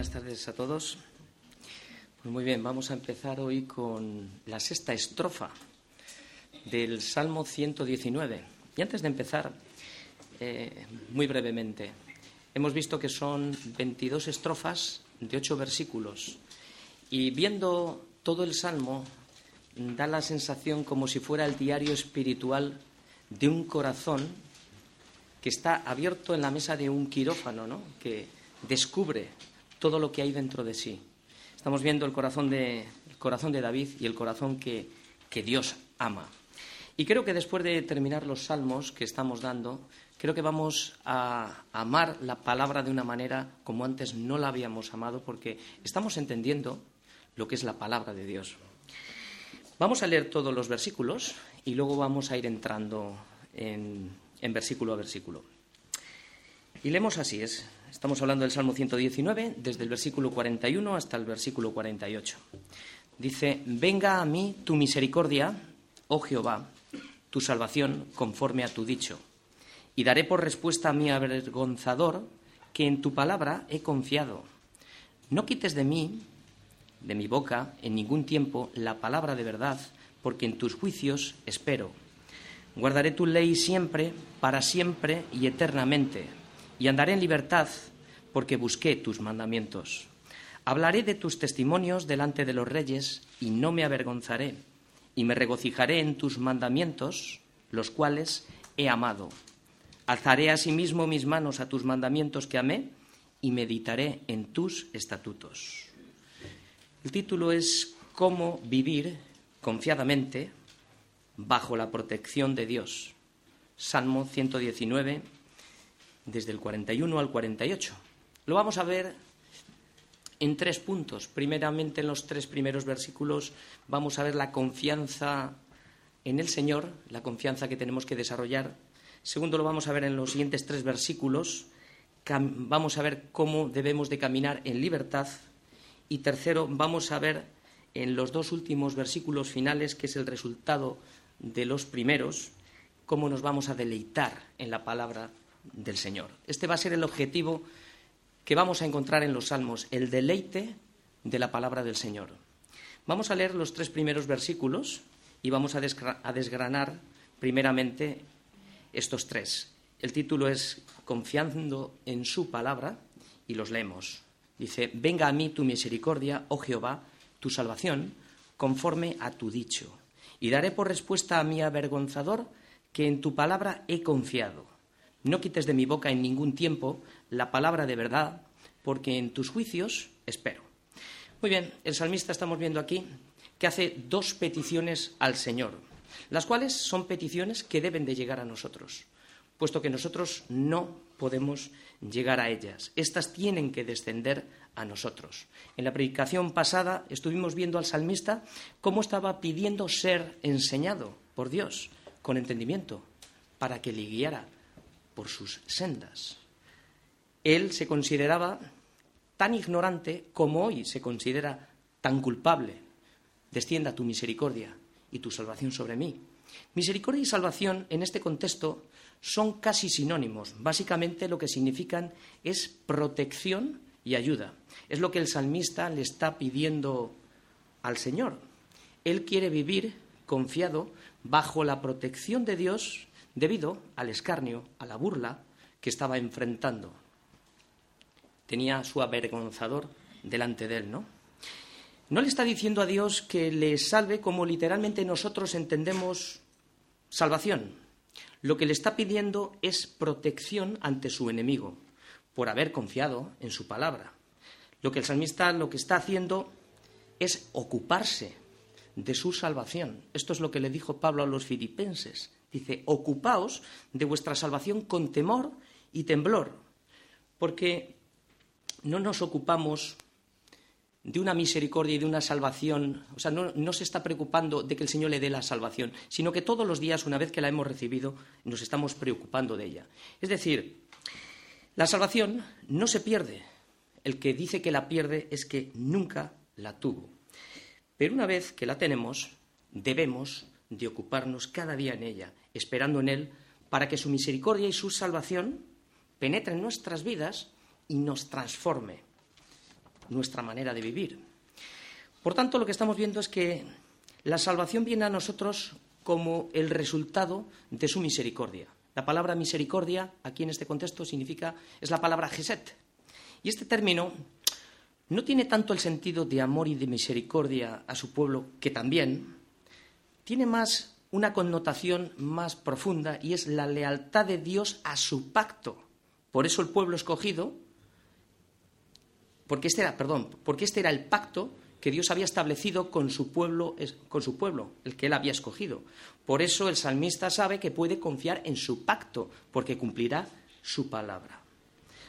Buenas tardes a todos. Pues muy bien, vamos a empezar hoy con la sexta estrofa del Salmo 119. Y antes de empezar, eh, muy brevemente, hemos visto que son 22 estrofas de ocho versículos. Y viendo todo el Salmo, da la sensación como si fuera el diario espiritual de un corazón que está abierto en la mesa de un quirófano, ¿no? que descubre todo lo que hay dentro de sí. Estamos viendo el corazón de, el corazón de David y el corazón que, que Dios ama. Y creo que después de terminar los salmos que estamos dando, creo que vamos a amar la palabra de una manera como antes no la habíamos amado, porque estamos entendiendo lo que es la palabra de Dios. Vamos a leer todos los versículos y luego vamos a ir entrando en, en versículo a versículo. Y leemos así, es, estamos hablando del Salmo 119, desde el versículo 41 hasta el versículo 48. Dice, venga a mí tu misericordia, oh Jehová, tu salvación conforme a tu dicho, y daré por respuesta a mi avergonzador que en tu palabra he confiado. No quites de mí, de mi boca, en ningún tiempo la palabra de verdad, porque en tus juicios espero. Guardaré tu ley siempre, para siempre y eternamente, y andaré en libertad, porque busqué tus mandamientos. Hablaré de tus testimonios delante de los reyes, y no me avergonzaré, y me regocijaré en tus mandamientos, los cuales he amado. Alzaré asimismo mis manos a tus mandamientos que amé, y meditaré en tus estatutos. El título es Cómo vivir confiadamente bajo la protección de Dios. Salmo 119, desde el 41 al 48. Lo vamos a ver en tres puntos. Primeramente, en los tres primeros versículos vamos a ver la confianza en el Señor, la confianza que tenemos que desarrollar. Segundo, lo vamos a ver en los siguientes tres versículos. Vamos a ver cómo debemos de caminar en libertad. Y tercero, vamos a ver en los dos últimos versículos finales, que es el resultado de los primeros, cómo nos vamos a deleitar en la palabra del Señor. Este va a ser el objetivo que vamos a encontrar en los salmos, el deleite de la palabra del Señor. Vamos a leer los tres primeros versículos y vamos a, desgranar primeramente estos tres. El título es Confiando en su palabra y los leemos. Dice, venga a mí tu misericordia, oh Jehová, tu salvación, conforme a tu dicho y daré por respuesta a mi avergonzador que en tu palabra he confiado. No quites de mi boca en ningún tiempo la palabra de verdad, porque en tus juicios espero. Muy bien, el salmista estamos viendo aquí que hace dos peticiones al Señor, las cuales son peticiones que deben de llegar a nosotros, puesto que nosotros no podemos llegar a ellas. Estas tienen que descender a nosotros. En la predicación pasada estuvimos viendo al salmista cómo estaba pidiendo ser enseñado por Dios con entendimiento para que le guiara por sus sendas. Él se consideraba tan ignorante como hoy se considera tan culpable. Descienda tu misericordia y tu salvación sobre mí. Misericordia y salvación en este contexto son casi sinónimos. Básicamente lo que significan es protección y ayuda. Es lo que el salmista le está pidiendo al Señor. Él quiere vivir confiado bajo la protección de Dios debido al escarnio, a la burla que estaba enfrentando. Tenía su avergonzador delante de él, ¿no? No le está diciendo a Dios que le salve como literalmente nosotros entendemos salvación. Lo que le está pidiendo es protección ante su enemigo por haber confiado en su palabra. Lo que el salmista lo que está haciendo es ocuparse de su salvación. Esto es lo que le dijo Pablo a los filipenses. Dice, ocupaos de vuestra salvación con temor y temblor, porque no nos ocupamos de una misericordia y de una salvación, o sea, no, no, se está preocupando de que el Señor le dé la salvación, sino que todos los días, una vez que la hemos recibido, nos estamos preocupando de ella. Es decir, la salvación no se pierde. El que dice que la pierde es que nunca la tuvo. Pero una vez que la tenemos, debemos de ocuparnos cada día en ella, esperando en Él para que su misericordia y su salvación penetren en nuestras vidas y nos transforme. nuestra manera de vivir. Por tanto, lo que estamos viendo es que la salvación viene a nosotros como el resultado de su misericordia. La palabra misericordia, aquí en este contexto, significa, es la palabra geset. Y este término no tiene tanto el sentido de amor y de misericordia a su pueblo, que también, tiene más una connotación más profunda y es la lealtad de Dios a su pacto. Por eso el pueblo escogido, porque este era, perdón, porque este era el pacto que Dios había establecido con su pueblo, con su pueblo, el que él había escogido. Por eso el salmista sabe que puede confiar en su pacto, porque cumplirá su palabra.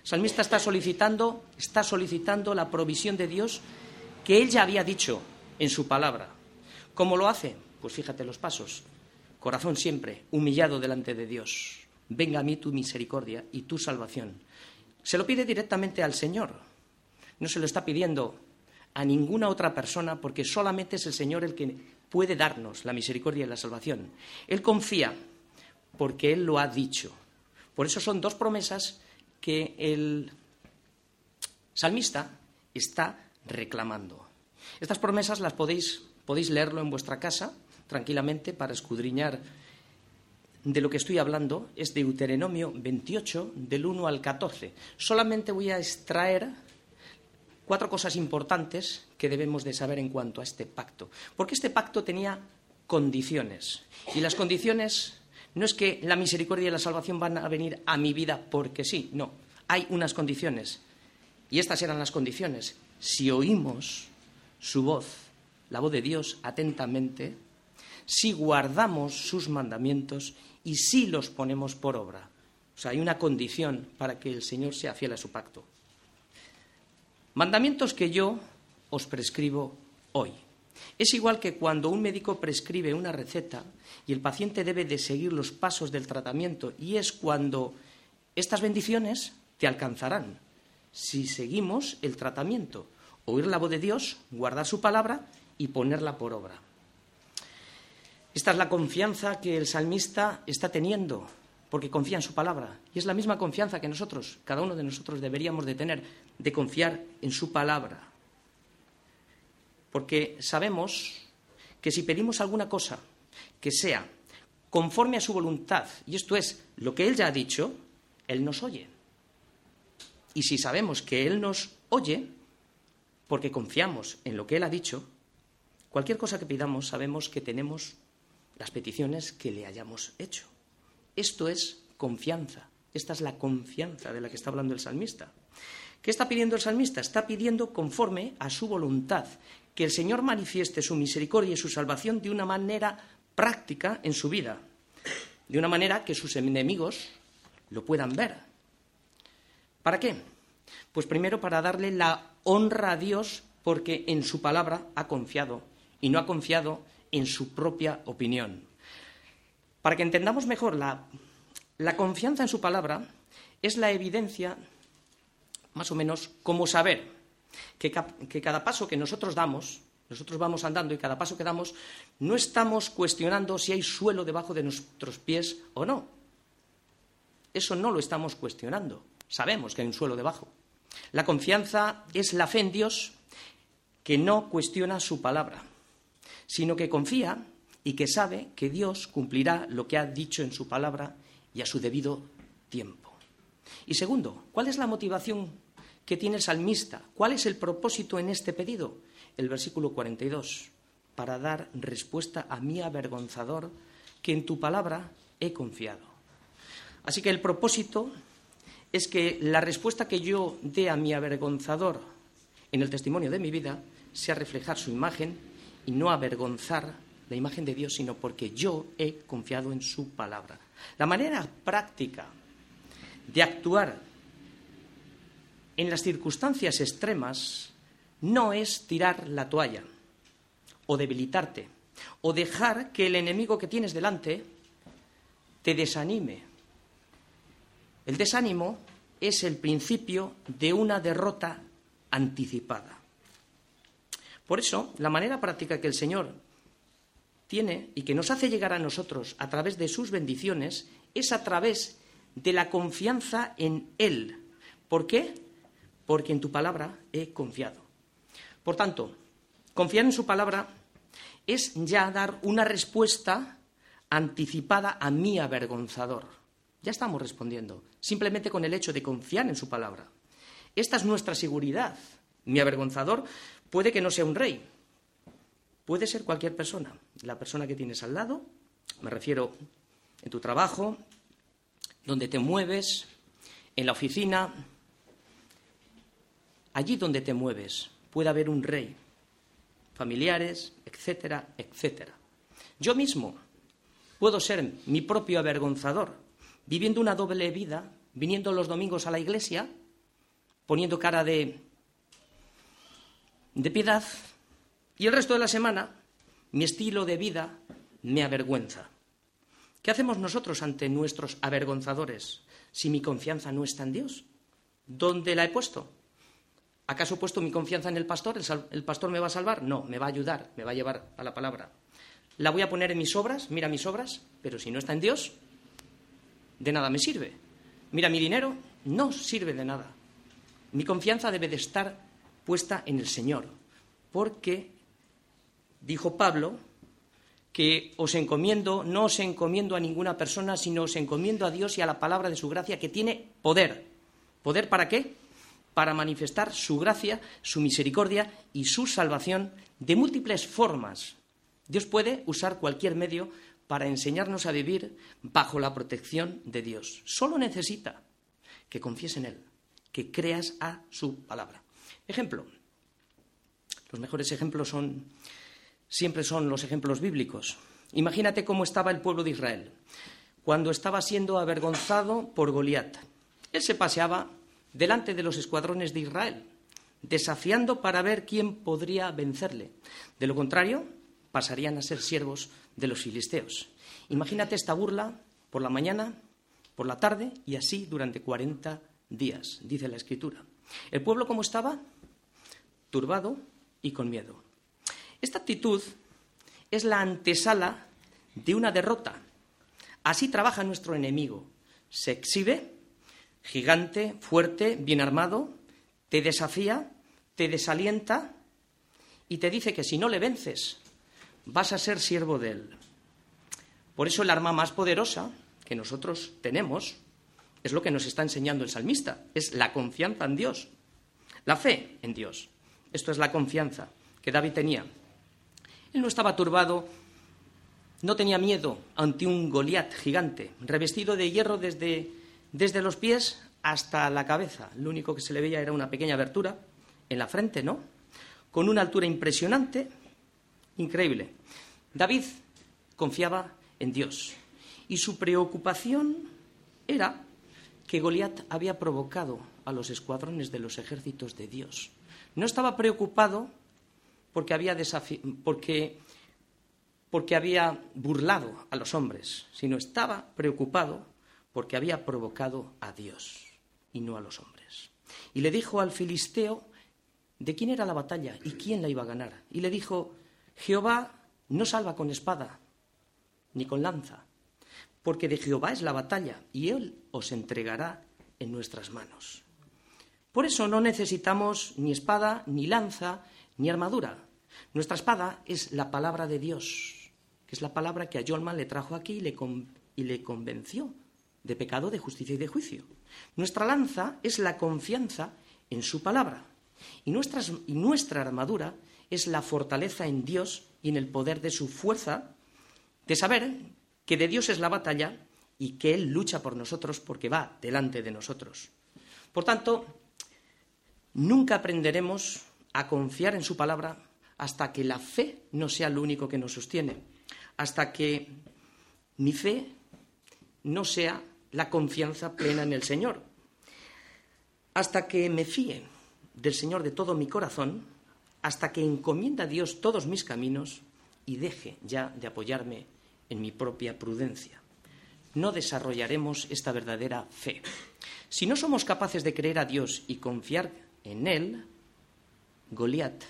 El salmista está solicitando, está solicitando la provisión de Dios que él ya había dicho en su palabra. ¿Cómo lo hace? Pues fíjate los pasos. Corazón siempre humillado delante de Dios. Venga a mí tu misericordia y tu salvación. Se lo pide directamente al Señor. No se lo está pidiendo a ninguna otra persona porque solamente es el Señor el que puede darnos la misericordia y la salvación. Él confía porque Él lo ha dicho. Por eso son dos promesas que el salmista está reclamando. Estas promesas las podéis, podéis leerlo en vuestra casa tranquilamente para escudriñar de lo que estoy hablando. Es de Deuteronomio 28, del 1 al 14. Solamente voy a extraer cuatro cosas importantes que debemos de saber en cuanto a este pacto. Porque este pacto tenía condiciones. Y las condiciones no es que la misericordia y la salvación van a venir a mi vida porque sí, no. Hay unas condiciones. Y estas eran las condiciones. Si oímos su voz, la voz de Dios atentamente, si guardamos sus mandamientos y si los ponemos por obra. O sea, hay una condición para que el Señor sea fiel a su pacto. Mandamientos que yo os prescribo hoy. Es igual que cuando un médico prescribe una receta y el paciente debe de seguir los pasos del tratamiento y es cuando estas bendiciones te alcanzarán si seguimos el tratamiento, oír la voz de Dios, guardar su palabra y ponerla por obra. Esta es la confianza que el salmista está teniendo porque confía en su palabra. Y es la misma confianza que nosotros, cada uno de nosotros deberíamos de tener, de confiar en su palabra. Porque sabemos que si pedimos alguna cosa que sea conforme a su voluntad, y esto es lo que Él ya ha dicho, Él nos oye. Y si sabemos que Él nos oye, porque confiamos en lo que Él ha dicho, cualquier cosa que pidamos sabemos que tenemos las peticiones que le hayamos hecho. Esto es confianza. Esta es la confianza de la que está hablando el salmista. ¿Qué está pidiendo el salmista? Está pidiendo conforme a su voluntad, que el Señor manifieste su misericordia y su salvación de una manera práctica en su vida, de una manera que sus enemigos lo puedan ver. ¿Para qué? Pues primero para darle la honra a Dios porque en su palabra ha confiado y no ha confiado en su propia opinión. Para que entendamos mejor, la, confianza en su palabra es la evidencia, más o menos, como saber que, que cada paso que nosotros damos, nosotros vamos andando y cada paso que damos, no estamos cuestionando si hay suelo debajo de nuestros pies o no. Eso no lo estamos cuestionando. Sabemos que hay un suelo debajo. La confianza es la fe en Dios que no cuestiona su palabra, sino que confía y que sabe que Dios cumplirá lo que ha dicho en su palabra y a su debido tiempo. Y segundo, ¿cuál es la motivación que tiene el salmista? ¿Cuál es el propósito en este pedido? El versículo 42, para dar respuesta a mi avergonzador, que en tu palabra he confiado. Así que el propósito es que la respuesta que yo dé a mi avergonzador en el testimonio de mi vida sea reflejar su imagen y no avergonzar la imagen de Dios, sino porque yo he confiado en su palabra. La manera práctica de actuar en las circunstancias extremas no es tirar la toalla o debilitarte o dejar que el enemigo que tienes delante te desanime. El desánimo es el principio de una derrota anticipada. Por eso, la manera práctica que el Señor tiene y que nos hace llegar a nosotros a través de sus bendiciones es a través de la confianza en Él. ¿Por qué? Porque en tu palabra he confiado. Por tanto, confiar en su palabra es ya dar una respuesta anticipada a mi avergonzador. Ya estamos respondiendo, simplemente con el hecho de confiar en su palabra. Esta es nuestra seguridad. Mi avergonzador puede que no sea un rey, puede ser cualquier persona, la persona que tienes al lado, me refiero en tu trabajo, donde te mueves, en la oficina, allí donde te mueves puede haber un rey, familiares, etcétera, etcétera. Yo mismo puedo ser mi propio avergonzador, viviendo una doble vida, viniendo los domingos a la iglesia, poniendo cara de, de piedad, y el resto de la semana mi estilo de vida me avergüenza. ¿Qué hacemos nosotros ante nuestros avergonzadores si mi confianza no está en Dios? ¿Dónde la he puesto? ¿Acaso he puesto mi confianza en el pastor? ¿El, pastor me va a salvar? No, me va a ayudar, me va a llevar a la palabra. ¿La voy a poner en mis obras? Mira mis obras, pero si no está en Dios, de nada me sirve. Mira mi dinero, no sirve de nada. Mi confianza debe de estar puesta en el Señor, porque, dijo Pablo, que os encomiendo, no os encomiendo a ninguna persona, sino os encomiendo a Dios y a la palabra de su gracia que tiene poder. ¿Poder para qué? Para manifestar su gracia, su misericordia y su salvación de múltiples formas. Dios puede usar cualquier medio para enseñarnos a vivir bajo la protección de Dios. Solo necesita que confíes en Él, que creas a su palabra. Ejemplo. Los mejores ejemplos son siempre son los ejemplos bíblicos. Imagínate cómo estaba el pueblo de Israel cuando estaba siendo avergonzado por Goliat. Él se paseaba delante de los escuadrones de Israel, desafiando para ver quién podría vencerle. De lo contrario, pasarían a ser siervos de los filisteos. Imagínate esta burla por la mañana, por la tarde y así durante 40 días, dice la Escritura. El pueblo cómo estaba? Turbado y con miedo. Esta actitud es la antesala de una derrota. Así trabaja nuestro enemigo. Se exhibe, gigante, fuerte, bien armado, te desafía, te desalienta y te dice que si no le vences, vas a ser siervo de él. Por eso el arma más poderosa que nosotros tenemos es lo que nos está enseñando el salmista, es la confianza en Dios, la fe en Dios. Esto es la confianza que David tenía. Él no estaba turbado, no tenía miedo ante un Goliat gigante, revestido de hierro desde, desde los pies hasta la cabeza. Lo único que se le veía era una pequeña abertura en la frente, ¿no? Con una altura impresionante, increíble. David confiaba en Dios y su preocupación era que Goliat había provocado a los escuadrones de los ejércitos de Dios. No estaba preocupado porque había, porque, había burlado a los hombres, sino estaba preocupado porque había provocado a Dios y no a los hombres. Y le dijo al filisteo de quién era la batalla y quién la iba a ganar. Y le dijo, Jehová no salva con espada ni con lanza, porque de Jehová es la batalla y él os entregará en nuestras manos. Por eso no necesitamos ni espada, ni lanza, ni armadura. Nuestra espada es la palabra de Dios, que es la palabra que a Yolman le trajo aquí y le, y le convenció de pecado, de justicia y de juicio. Nuestra lanza es la confianza en su palabra. Y, y nuestra armadura es la fortaleza en Dios y en el poder de su fuerza, de saber que de Dios es la batalla y que Él lucha por nosotros porque va delante de nosotros. Por tanto, nunca aprenderemos a confiar en su palabra hasta que la fe no sea lo único que nos sostiene, hasta que mi fe no sea la confianza plena en el Señor, hasta que me fíe del Señor de todo mi corazón, hasta que encomienda a Dios todos mis caminos y deje ya de apoyarme en mi propia prudencia. No desarrollaremos esta verdadera fe. Si no somos capaces de creer a Dios y confiar en Él, Goliat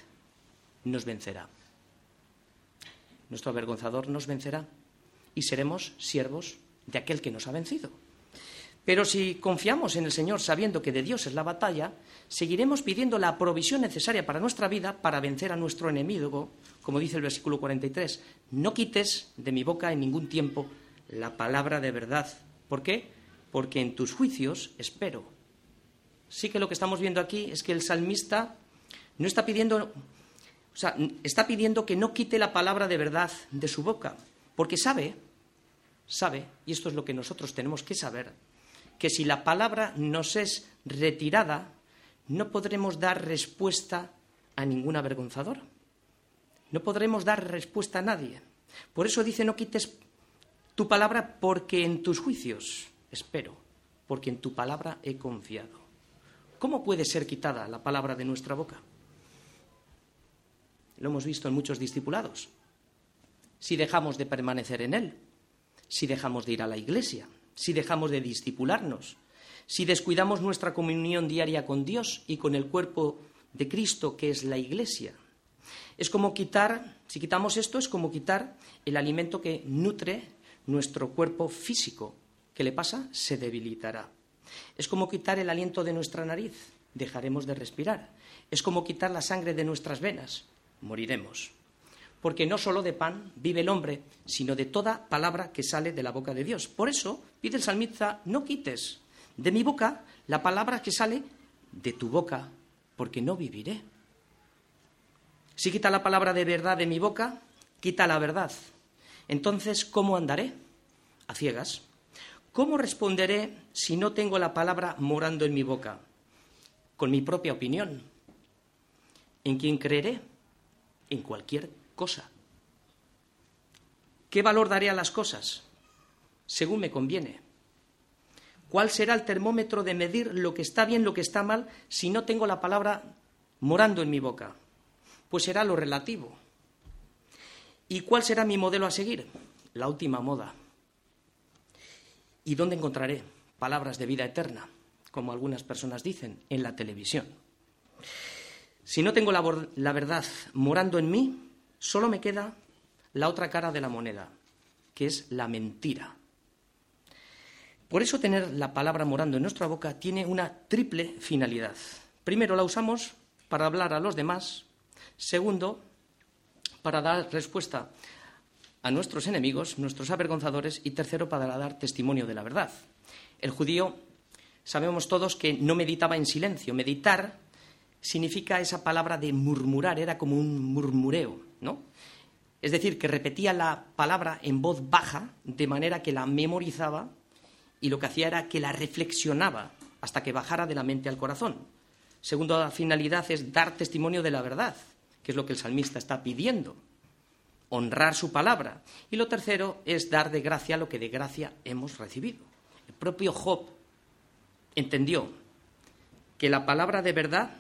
nos vencerá. Nuestro avergonzador nos vencerá y seremos siervos de aquel que nos ha vencido. Pero si confiamos en el Señor sabiendo que de Dios es la batalla, seguiremos pidiendo la provisión necesaria para nuestra vida para vencer a nuestro enemigo, como dice el versículo 43. No quites de mi boca en ningún tiempo la palabra de verdad. ¿Por qué? Porque en tus juicios espero. Sí que lo que estamos viendo aquí es que el salmista no está pidiendo, o sea, está pidiendo que no quite la palabra de verdad de su boca, porque sabe, sabe, y esto es lo que nosotros tenemos que saber, que si la palabra nos es retirada, no podremos dar respuesta a ningún avergonzador. No podremos dar respuesta a nadie. Por eso dice, no quites tu palabra porque en tus juicios espero, porque en tu palabra he confiado. ¿Cómo puede ser quitada la palabra de nuestra boca? Lo hemos visto en muchos discipulados. Si dejamos de permanecer en Él, si dejamos de ir a la iglesia, si dejamos de discipularnos, si descuidamos nuestra comunión diaria con Dios y con el cuerpo de Cristo, que es la Iglesia. Es como quitar, si quitamos esto, es como quitar el alimento que nutre nuestro cuerpo físico. ¿Qué le pasa? Se debilitará. Es como quitar el aliento de nuestra nariz. Dejaremos de respirar. Es como quitar la sangre de nuestras venas. Moriremos porque no solo de pan vive el hombre, sino de toda palabra que sale de la boca de Dios. Por eso pide el salmista, no quites de mi boca la palabra que sale de tu boca, porque no viviré. Si quita la palabra de verdad de mi boca, quita la verdad. Entonces, ¿cómo andaré? A ciegas. ¿Cómo responderé si no tengo la palabra morando en mi boca? Con mi propia opinión. ¿En quién creeré? En cualquier cosa. ¿Qué valor daré a las cosas? Según me conviene. ¿Cuál será el termómetro de medir lo que está bien, lo que está mal, si no tengo la palabra morando en mi boca? Pues será lo relativo. ¿Y cuál será mi modelo a seguir? La última moda. ¿Y dónde encontraré palabras de vida eterna, como algunas personas dicen, en la televisión? Si no tengo la, verdad morando en mí, Solo me queda la otra cara de la moneda, que es la mentira. Por eso tener la palabra morando en nuestra boca tiene una triple finalidad. Primero, la usamos para hablar a los demás. Segundo, para dar respuesta a nuestros enemigos, nuestros avergonzadores. Y tercero, para dar testimonio de la verdad. El judío, sabemos todos que no meditaba en silencio. Meditar significa esa palabra de murmurar, era como un murmureo. ¿no? Es decir, que repetía la palabra en voz baja, de manera que la memorizaba y lo que hacía era que la reflexionaba hasta que bajara de la mente al corazón. Segunda finalidad es dar testimonio de la verdad, es lo que el salmista está pidiendo, honrar su palabra. Y lo tercero es dar de gracia lo que de gracia hemos recibido. El propio Job entendió que la palabra de verdad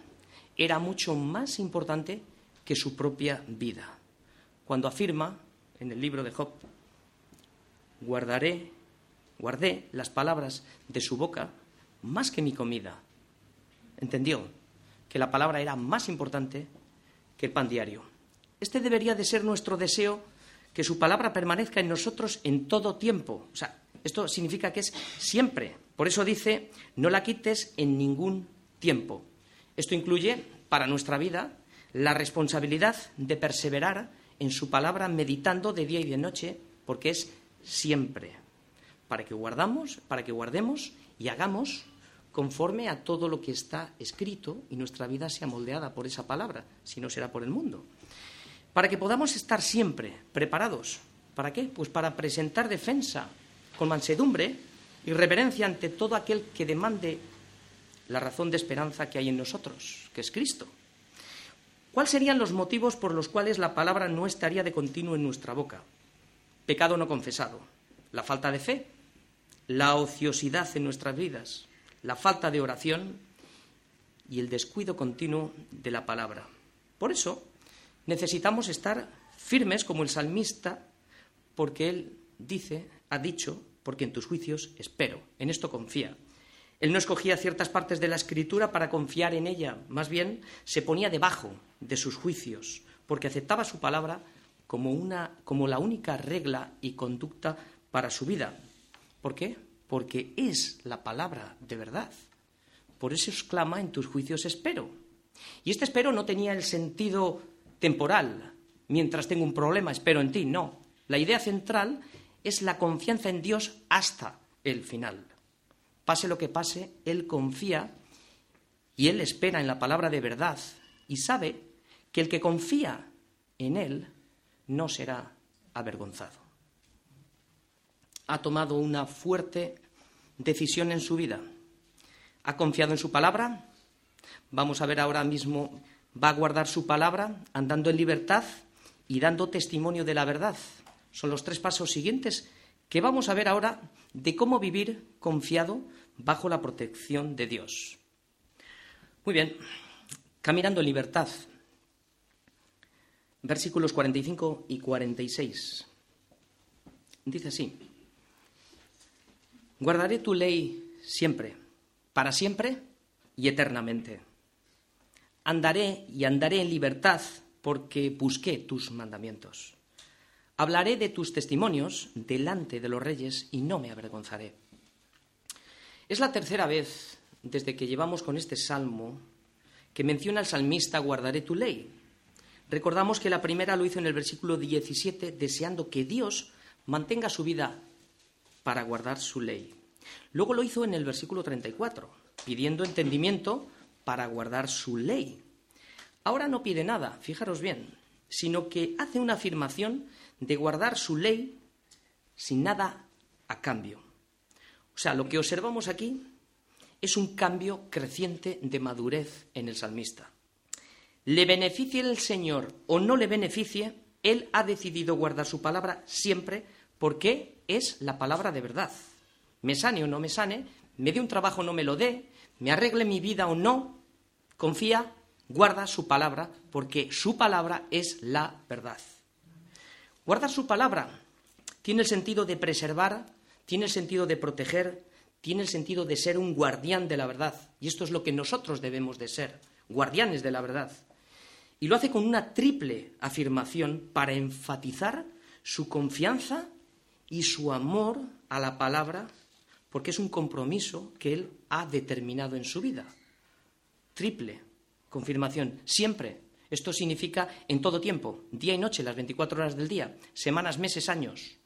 era mucho más importante que su propia vida. Cuando afirma en el libro de Job, guardaré, guardé las palabras de su boca más que mi comida. Entendió que la palabra era más importante que el pan diario. Este debería de ser nuestro deseo, que su palabra permanezca en nosotros en todo tiempo. O sea, esto significa que es siempre. Por eso dice, no la quites en ningún tiempo. Esto incluye para nuestra vida la responsabilidad de perseverar en su palabra meditando de día y de noche, porque es siempre, para que guardamos, para que guardemos y hagamos conforme a todo lo que está escrito y nuestra vida sea moldeada por esa palabra, si no será por el mundo. Para que podamos estar siempre preparados. ¿Para qué? Pues para presentar defensa con mansedumbre y reverencia ante todo aquel que demande la razón de esperanza que hay en nosotros, que es Cristo. ¿Cuáles serían los motivos por los cuales la palabra no estaría de continuo en nuestra boca? Pecado no confesado, la falta de fe, la ociosidad en nuestras vidas, la falta de oración y el descuido continuo de la palabra. Por eso necesitamos estar firmes como el salmista, porque él dice, ha dicho, porque en tus juicios espero, en esto confía. Él no escogía ciertas partes de la escritura para confiar en ella, más bien se ponía debajo de sus juicios, porque aceptaba su palabra como, una, como la única regla y conducta para su vida. ¿Por qué? Porque es la palabra de verdad. Por eso exclama, en tus juicios espero. Y este espero no tenía el sentido temporal, mientras tengo un problema, espero en ti, no. La idea central es la confianza en Dios hasta el final. Pase lo que pase, Él confía y Él espera en la palabra de verdad y sabe que el que confía en Él no será avergonzado. Ha tomado una fuerte decisión en su vida. Ha confiado en su palabra. Vamos a ver ahora mismo, va a guardar su palabra andando en libertad y dando testimonio de la verdad. Son los tres pasos siguientes que vamos a ver ahora de cómo vivir confiado bajo la protección de Dios. Muy bien, caminando en libertad. Versículos 45 y 46. Dice así, guardaré tu ley siempre, para siempre y eternamente. Andaré y andaré en libertad porque busqué tus mandamientos. Hablaré de tus testimonios delante de los reyes y no me avergonzaré. Es la tercera vez desde que llevamos con este salmo que menciona al salmista guardaré tu ley. Recordamos que la primera lo hizo en el versículo 17 deseando que Dios mantenga su vida para guardar su ley. Luego lo hizo en el versículo 34, pidiendo entendimiento para guardar su ley. Ahora no pide nada, fijaros bien, sino que hace una afirmación de guardar su ley sin nada a cambio. O sea, lo que observamos aquí es un cambio creciente de madurez en el salmista. Le beneficie el Señor o no le beneficie, Él ha decidido guardar su palabra siempre porque es la palabra de verdad. Me sane o no me sane, me dé un trabajo o no me lo dé, me arregle mi vida o no, confía guarda su palabra porque su palabra es la verdad. Guardar su palabra tiene el sentido de preservar, tiene el sentido de proteger, tiene el sentido de ser un guardián de la verdad. Y esto es lo que nosotros debemos de ser, guardianes de la verdad. Y lo hace con una triple afirmación para enfatizar su confianza y su amor a la palabra, porque es un compromiso que él ha determinado en su vida. Triple confirmación, siempre. Esto significa en todo tiempo, día y noche, las 24 horas del día, semanas, meses, años.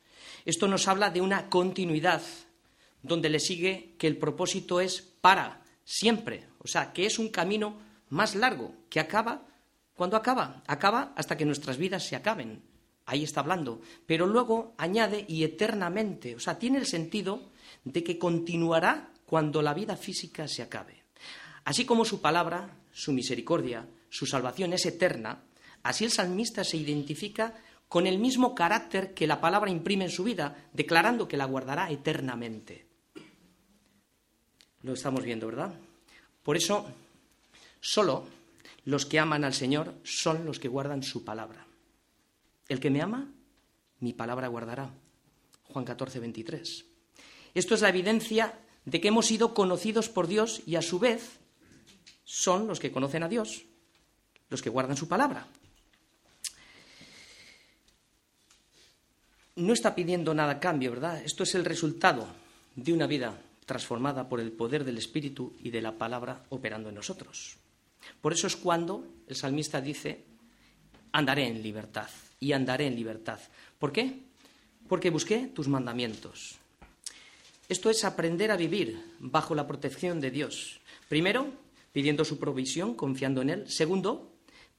Esto nos habla de una continuidad donde le sigue que el propósito es para siempre, o sea, que es un camino más largo, que acaba cuando acaba, acaba hasta que nuestras vidas se acaben. Ahí está hablando, pero luego añade y eternamente, o sea, tiene el sentido de que continuará cuando la vida física se acabe. Así como su palabra su misericordia, su salvación es eterna, así el salmista se identifica con el mismo carácter que la palabra imprime en su vida, declarando que la guardará eternamente. Lo estamos viendo, ¿verdad? Por eso, solo los que aman al Señor son los que guardan su palabra. El que me ama, mi palabra guardará. Juan 14, 23. Esto es la evidencia de que hemos sido conocidos por Dios y a su vez son los que conocen a Dios, los que guardan su palabra. No está pidiendo nada a cambio, ¿verdad? Esto es el resultado de una vida transformada por el poder del Espíritu y de la palabra operando en nosotros. Por eso es cuando el salmista dice, andaré en libertad y andaré en libertad. ¿Por qué? Porque busqué tus mandamientos. Esto es aprender a vivir bajo la protección de Dios. Primero, pidiendo su provisión, confiando en Él. Segundo,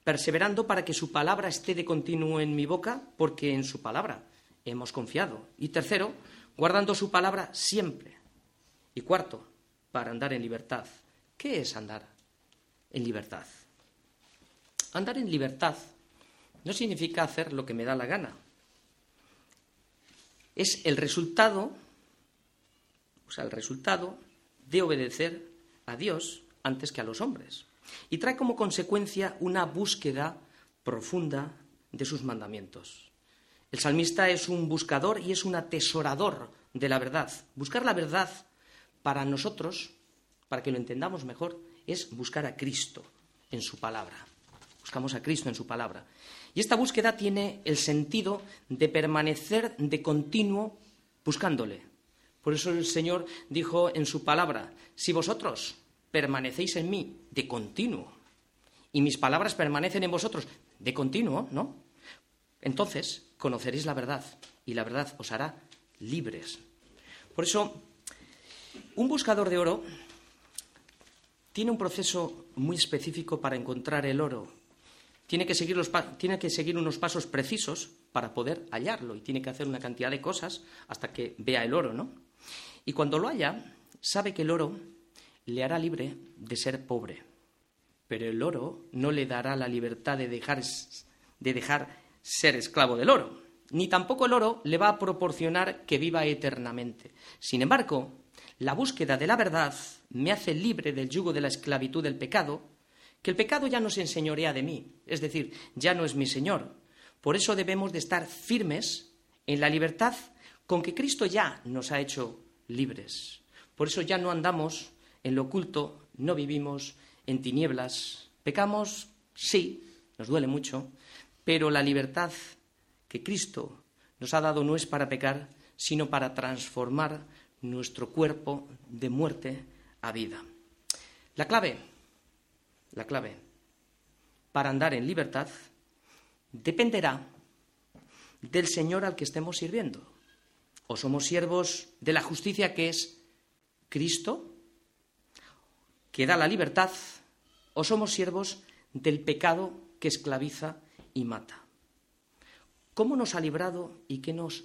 perseverando para que su palabra esté de continuo en mi boca, porque en su palabra hemos confiado. Y tercero, guardando su palabra siempre. Y cuarto, para andar en libertad. ¿Qué es andar en libertad? Andar en libertad no significa hacer lo que me da la gana. Es el resultado, o sea, el resultado de obedecer a Dios antes que a los hombres. Y trae como consecuencia una búsqueda profunda de sus mandamientos. El salmista es un buscador y es un atesorador de la verdad. Buscar la verdad para nosotros, para que lo entendamos mejor, es buscar a Cristo en su palabra. Buscamos a Cristo en su palabra. Y esta búsqueda tiene el sentido de permanecer de continuo buscándole, Por eso el Señor dijo en su palabra, si vosotros permanecéis en mí de continuo y mis palabras permanecen en vosotros de continuo, ¿no? Entonces conoceréis la verdad y la verdad os hará libres. Por eso, un buscador de oro tiene un proceso muy específico para encontrar el oro. Tiene que, seguir unos pasos precisos para poder hallarlo y tiene que hacer una cantidad de cosas hasta que vea el oro, ¿no? Y cuando lo haya, sabe que el oro le hará libre de ser pobre. Pero el oro no le dará la libertad de dejar, de dejar ser esclavo del oro ni tampoco el oro le va a proporcionar que viva eternamente. Sin embargo, la búsqueda de la verdad me hace libre del yugo de la esclavitud del pecado, que el pecado ya no se enseñorea de mí, es decir, ya no es mi Señor. Por eso debemos de estar firmes en la libertad con que Cristo ya nos ha hecho libres. Por eso ya no andamos en lo oculto, no vivimos en tinieblas. Pecamos, sí, nos duele mucho, pero la libertad que Cristo nos ha dado no es para pecar, sino para transformar nuestro cuerpo de muerte a vida. La clave, la clave para andar en libertad dependerá del Señor al que estemos sirviendo. O somos siervos de la justicia que es Cristo, que da la libertad, o somos siervos del pecado que esclaviza y mata. ¿Cómo nos ha librado y qué nos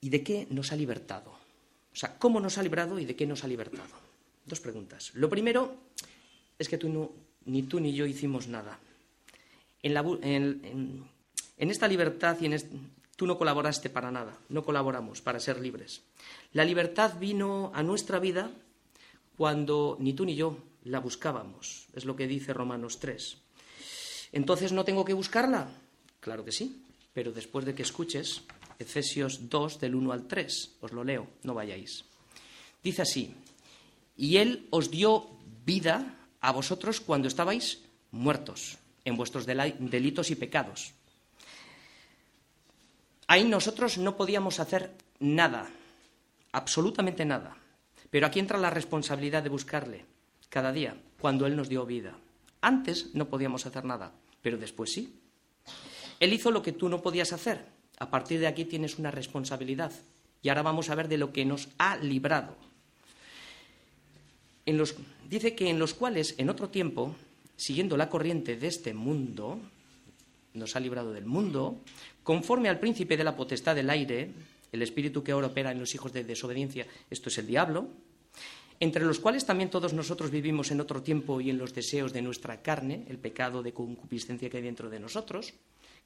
y de qué nos ha libertado? O sea, ¿cómo nos ha librado y de qué nos ha libertado? Dos preguntas. Lo primero es que tú ni tú ni yo hicimos nada. En, esta libertad tú no colaboraste para nada, no colaboramos para ser libres. La libertad vino a nuestra vida cuando ni tú ni yo la buscábamos, es lo que dice Romanos 3. Entonces no tengo que buscarla, Claro que sí, pero después de que escuches Efesios 2 del 1 al 3, os lo leo, no vayáis. Dice así, y Él os dio vida a vosotros cuando estabais muertos en vuestros delitos y pecados. Ahí nosotros no podíamos hacer nada, absolutamente nada. Pero aquí entra la responsabilidad de buscarle cada día, cuando Él nos dio vida. Antes no podíamos hacer nada, pero después sí. Él hizo lo que tú no podías hacer. A partir de aquí tienes una responsabilidad. Y ahora vamos a ver de lo que nos ha librado. Dice que en los cuales, en otro tiempo, siguiendo la corriente de este mundo, nos ha librado del mundo, conforme al príncipe de la potestad del aire, el espíritu que ahora opera en los hijos de desobediencia, esto es el diablo, entre los cuales también todos nosotros vivimos en otro tiempo y en los deseos de nuestra carne, el pecado de concupiscencia que hay dentro de nosotros,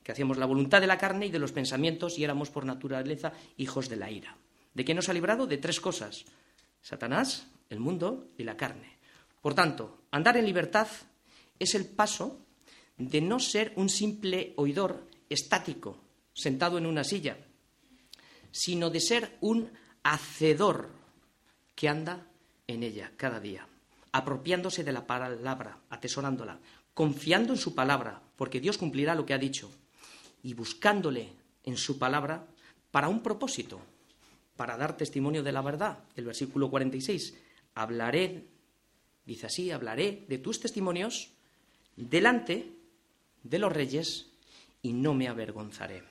que hacíamos la voluntad de la carne y de los pensamientos y éramos por naturaleza hijos de la ira. ¿De qué nos ha librado? De tres cosas. Satanás, el mundo y la carne. Por tanto, andar en libertad es el paso de no ser un simple oidor estático, sentado en una silla, sino de ser un hacedor que anda en ella cada día, apropiándose de la palabra, atesorándola, confiando en su palabra, porque Dios cumplirá lo que ha dicho, y buscándole en su palabra para un propósito, para dar testimonio de la verdad. El versículo 46, hablaré, dice así, hablaré de tus testimonios delante de los reyes y no me avergonzaré.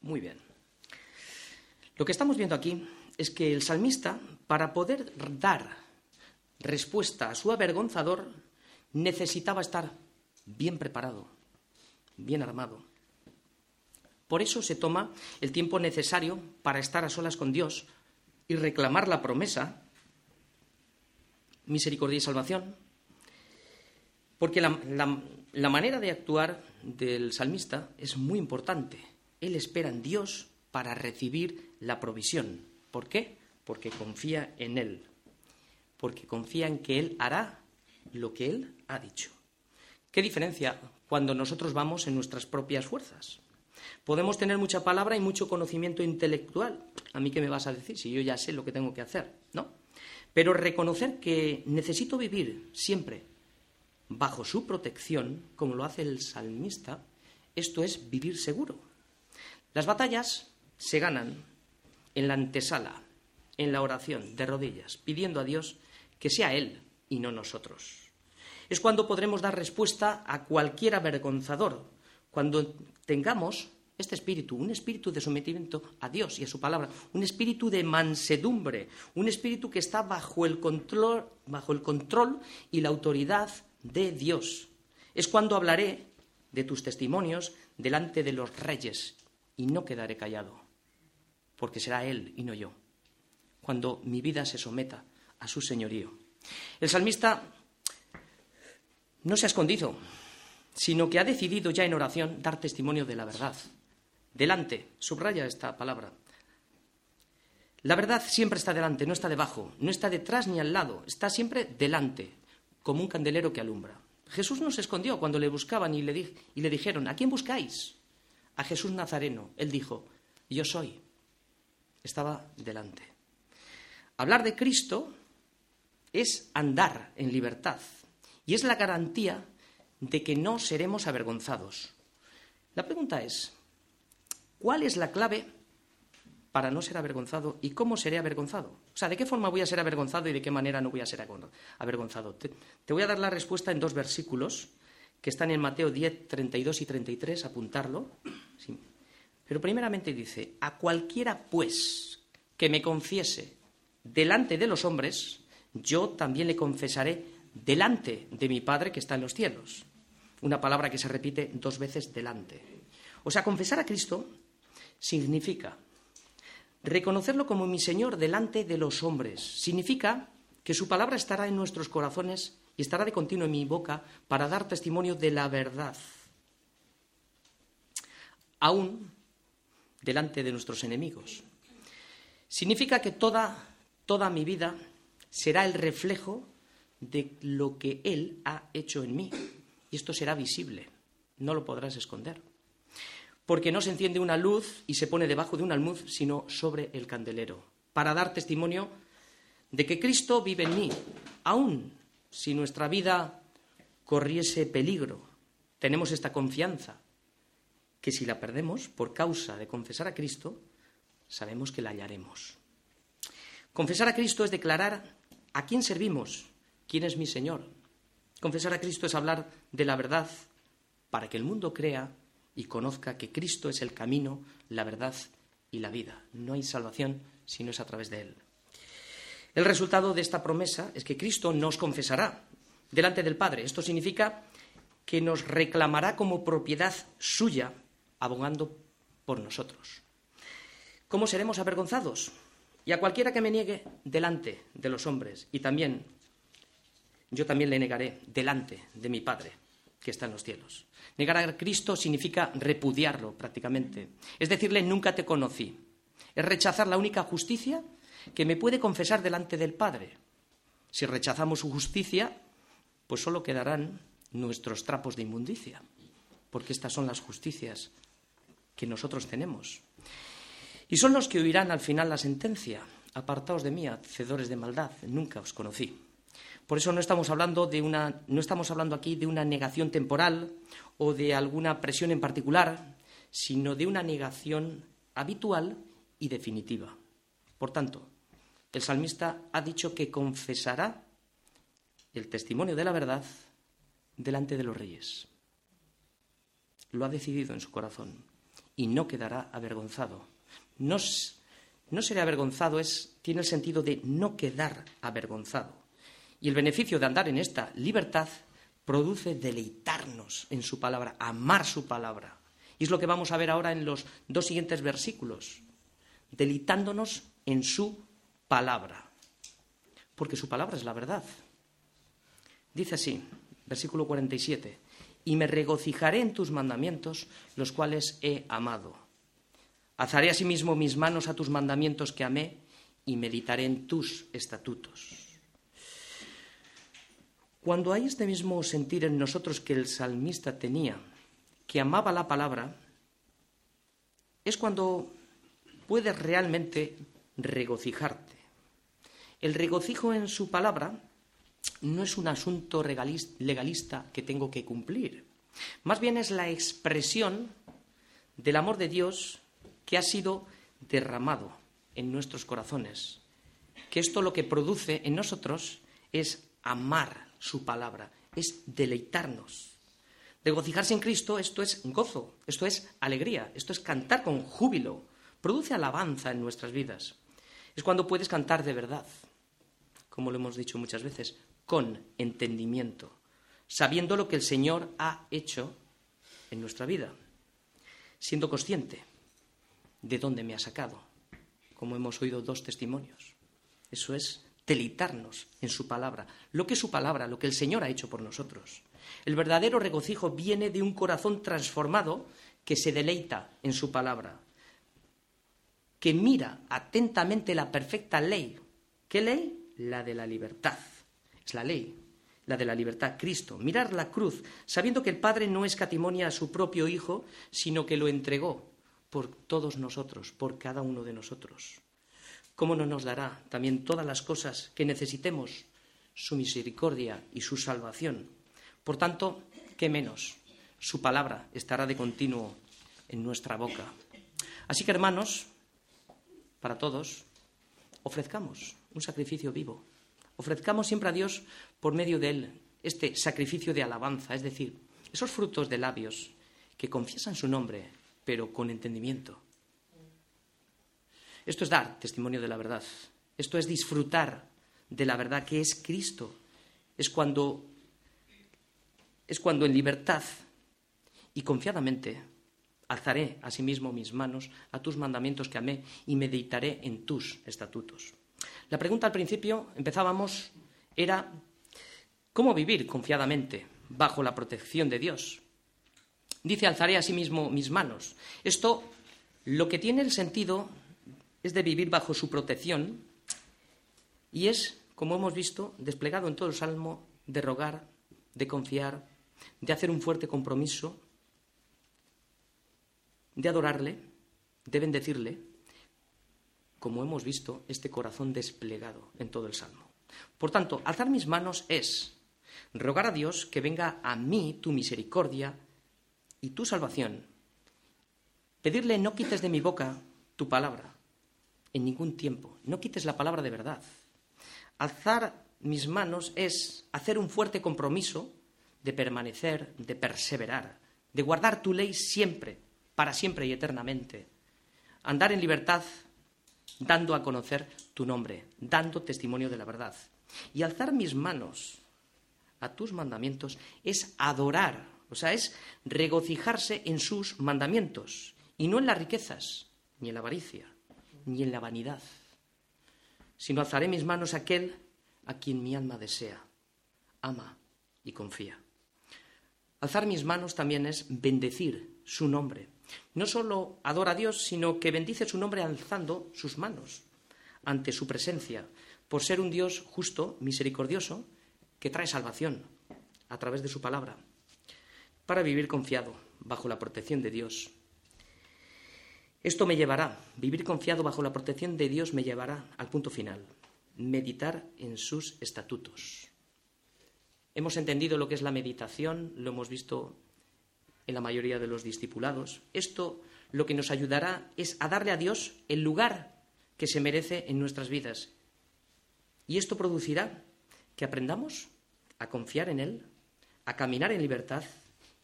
Muy bien. Lo que estamos viendo aquí es que el salmista, para poder dar respuesta a su avergonzador, necesitaba estar bien preparado, bien armado. Por eso se toma el tiempo necesario para estar a solas con Dios y reclamar la promesa, misericordia y salvación, porque la, manera de actuar del salmista es muy importante. Él espera en Dios para recibir la provisión. ¿Por qué? Porque confía en Él, porque confía en que Él hará lo que Él ha dicho. ¿Qué diferencia cuando nosotros vamos en nuestras propias fuerzas? Podemos tener mucha palabra y mucho conocimiento intelectual. ¿A mí qué me vas a decir si yo ya sé lo que tengo que hacer? ¿No? Pero reconocer que necesito vivir siempre bajo su protección, como lo hace el salmista, esto es vivir seguro. Las batallas se ganan en la antesala, en la oración, de rodillas, pidiendo a Dios que sea Él y no nosotros. Es cuando podremos dar respuesta a cualquier avergonzador, cuando tengamos este espíritu, un espíritu de sometimiento a Dios y a su palabra, un espíritu de mansedumbre, un espíritu que está bajo el control, bajo el control y la autoridad de Dios. Es cuando hablaré de tus testimonios delante de los reyes y no quedaré callado, porque será Él y no yo, cuando mi vida se someta a su señorío. El salmista no se ha escondido, sino que ha decidido ya en oración dar testimonio de la verdad. Delante, subraya esta palabra. La verdad siempre está delante, no está debajo, no está detrás ni al lado, está siempre delante, como un candelero que alumbra. Jesús no se escondió cuando le buscaban y le, y le dijeron, ¿a quién buscáis? A Jesús Nazareno. Él dijo, yo soy. Estaba delante. Hablar de Cristo es andar en libertad y es la garantía de que no seremos avergonzados. La pregunta es, ¿cuál es la clave para no ser avergonzado y cómo seré avergonzado? O sea, ¿de qué forma voy a ser avergonzado y de qué manera no voy a ser avergonzado? Te, voy a dar la respuesta en dos versículos que están en Mateo 10, 32 y 33, apuntarlo. Pero primeramente dice, a cualquiera pues que me confiese delante de los hombres, yo también le confesaré delante de mi Padre que está en los cielos. Una palabra que se repite dos veces delante. O sea, confesar a Cristo significa Reconocerlo como mi Señor delante de los hombres significa que su palabra estará en nuestros corazones y estará de continuo en mi boca para dar testimonio de la verdad. Aún delante de nuestros enemigos. Significa que toda, toda mi vida será el reflejo de lo que Él ha hecho en mí. Y esto será visible, no lo podrás esconder porque no se enciende una luz y se pone debajo de un almud, sino sobre el candelero, para dar testimonio de que Cristo vive en mí, aun si nuestra vida corriese peligro. Tenemos esta confianza, que si la perdemos por causa de confesar a Cristo, sabemos que la hallaremos. Confesar a Cristo es declarar a quién servimos, quién es mi Señor. Confesar a Cristo es hablar de la verdad para que el mundo crea y conozca que Cristo es el camino, la verdad y la vida. No hay salvación si no es a través de Él. El resultado de esta promesa es que Cristo nos confesará delante del Padre. Esto significa que nos reclamará como propiedad suya, abogando por nosotros. ¿Cómo seremos avergonzados? Y a cualquiera que me niegue delante de los hombres, y también yo también le negaré delante de mi Padre que está en los cielos. Negar a Cristo significa repudiarlo prácticamente. Es decirle, nunca te conocí. Es rechazar la única justicia que me puede confesar delante del Padre. Si rechazamos su justicia, pues solo quedarán nuestros trapos de inmundicia, porque estas son las justicias que nosotros tenemos. Y son los que oirán al final la sentencia. Apartaos de mí, hacedores de maldad, nunca os conocí. Por eso no estamos hablando de una, no estamos hablando aquí de una negación temporal o de alguna presión en particular, sino de una negación habitual y definitiva. Por tanto, el salmista ha dicho que confesará el testimonio de la verdad delante de los reyes. Lo ha decidido en su corazón y no quedará avergonzado. No, no avergonzado, es, tiene el sentido de no quedar avergonzado. Y el beneficio de andar en esta libertad produce deleitarnos en su palabra, amar su palabra. Y es lo que vamos a ver ahora en los dos siguientes versículos, deleitándonos en su palabra. Porque su palabra es la verdad. Dice así, versículo 47, y me regocijaré en tus mandamientos, los cuales he amado. Alzaré asimismo mis manos a tus mandamientos que amé y meditaré en tus estatutos. Cuando hay este mismo sentir en nosotros que el salmista tenía, que amaba la palabra, es cuando puedes realmente regocijarte. El regocijo en su palabra no es un asunto legalista que tengo que cumplir. Más bien es la expresión del amor de Dios que ha sido derramado en nuestros corazones, que esto lo que produce en nosotros es amar su palabra, es deleitarnos. Regocijarse en Cristo, esto es gozo, esto es alegría, esto es cantar con júbilo, produce alabanza en nuestras vidas. Es cuando puedes cantar de verdad, como lo hemos dicho muchas veces, con entendimiento, sabiendo lo que el Señor ha hecho en nuestra vida, siendo consciente de dónde me ha sacado, como hemos oído dos testimonios. Eso es deleitarnos en su palabra, lo que es su palabra, lo que el Señor ha hecho por nosotros. El verdadero regocijo viene de un corazón transformado que se deleita en su palabra, que mira atentamente la perfecta ley. ¿Qué ley? La de la libertad. Es la ley, la de la libertad, Cristo. Mirar la cruz, sabiendo que el Padre no escatimonia a su propio Hijo, sino que lo entregó por todos nosotros, por cada uno de nosotros. ¿Cómo no nos dará también todas las cosas que necesitemos? Su misericordia y su salvación. Por tanto, ¿qué menos? Su palabra estará de continuo en nuestra boca. Así que, hermanos, para todos, ofrezcamos un sacrificio vivo. Ofrezcamos siempre a Dios por medio de Él este sacrificio de alabanza, es decir, esos frutos de labios que confiesan su nombre, pero con entendimiento. Esto es dar testimonio de la verdad. Esto es disfrutar de la verdad que es Cristo. Es cuando es cuando en libertad y confiadamente alzaré asimismo mis manos a tus mandamientos que amé y meditaré en tus estatutos. La pregunta al principio, empezábamos, era ¿cómo vivir confiadamente bajo la protección de Dios? Dice, alzaré asimismo mis manos. Esto lo que tiene el sentido es de vivir bajo su protección y es, como hemos visto, desplegado en todo el Salmo, de rogar, de confiar, de hacer un fuerte compromiso, de adorarle, de bendecirle, como hemos visto, este corazón desplegado en todo el Salmo. Por tanto, alzar mis manos es rogar a Dios que venga a mí tu misericordia y tu salvación. Pedirle no quites de mi boca tu palabra en ningún tiempo, no quites la palabra de verdad. Alzar mis manos es hacer un fuerte compromiso de permanecer, de perseverar, de guardar tu ley siempre, para siempre y eternamente. Andar en libertad dando a conocer tu nombre, dando testimonio de la verdad. Y alzar mis manos a tus mandamientos es adorar, o sea, es regocijarse en sus mandamientos y no en las riquezas, ni en la avaricia, ni en la vanidad, sino alzaré mis manos a aquel a quien mi alma desea, ama y confía. Alzar mis manos también es bendecir su nombre. No solo adora a Dios, sino que bendice su nombre alzando sus manos ante su presencia, por ser un Dios justo, misericordioso, que trae salvación a través de su palabra, para vivir confiado bajo la protección de Dios. Esto me llevará, vivir confiado bajo la protección de Dios me llevará al punto final, meditar en sus estatutos. Hemos entendido lo que es la meditación, lo hemos visto en la mayoría de los discipulados. Esto lo que nos ayudará es a darle a Dios el lugar que se merece en nuestras vidas. Y esto producirá que aprendamos a confiar en Él, a caminar en libertad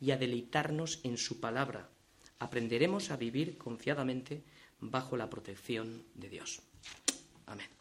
y a deleitarnos en su palabra. Aprenderemos a vivir confiadamente bajo la protección de Dios. Amén.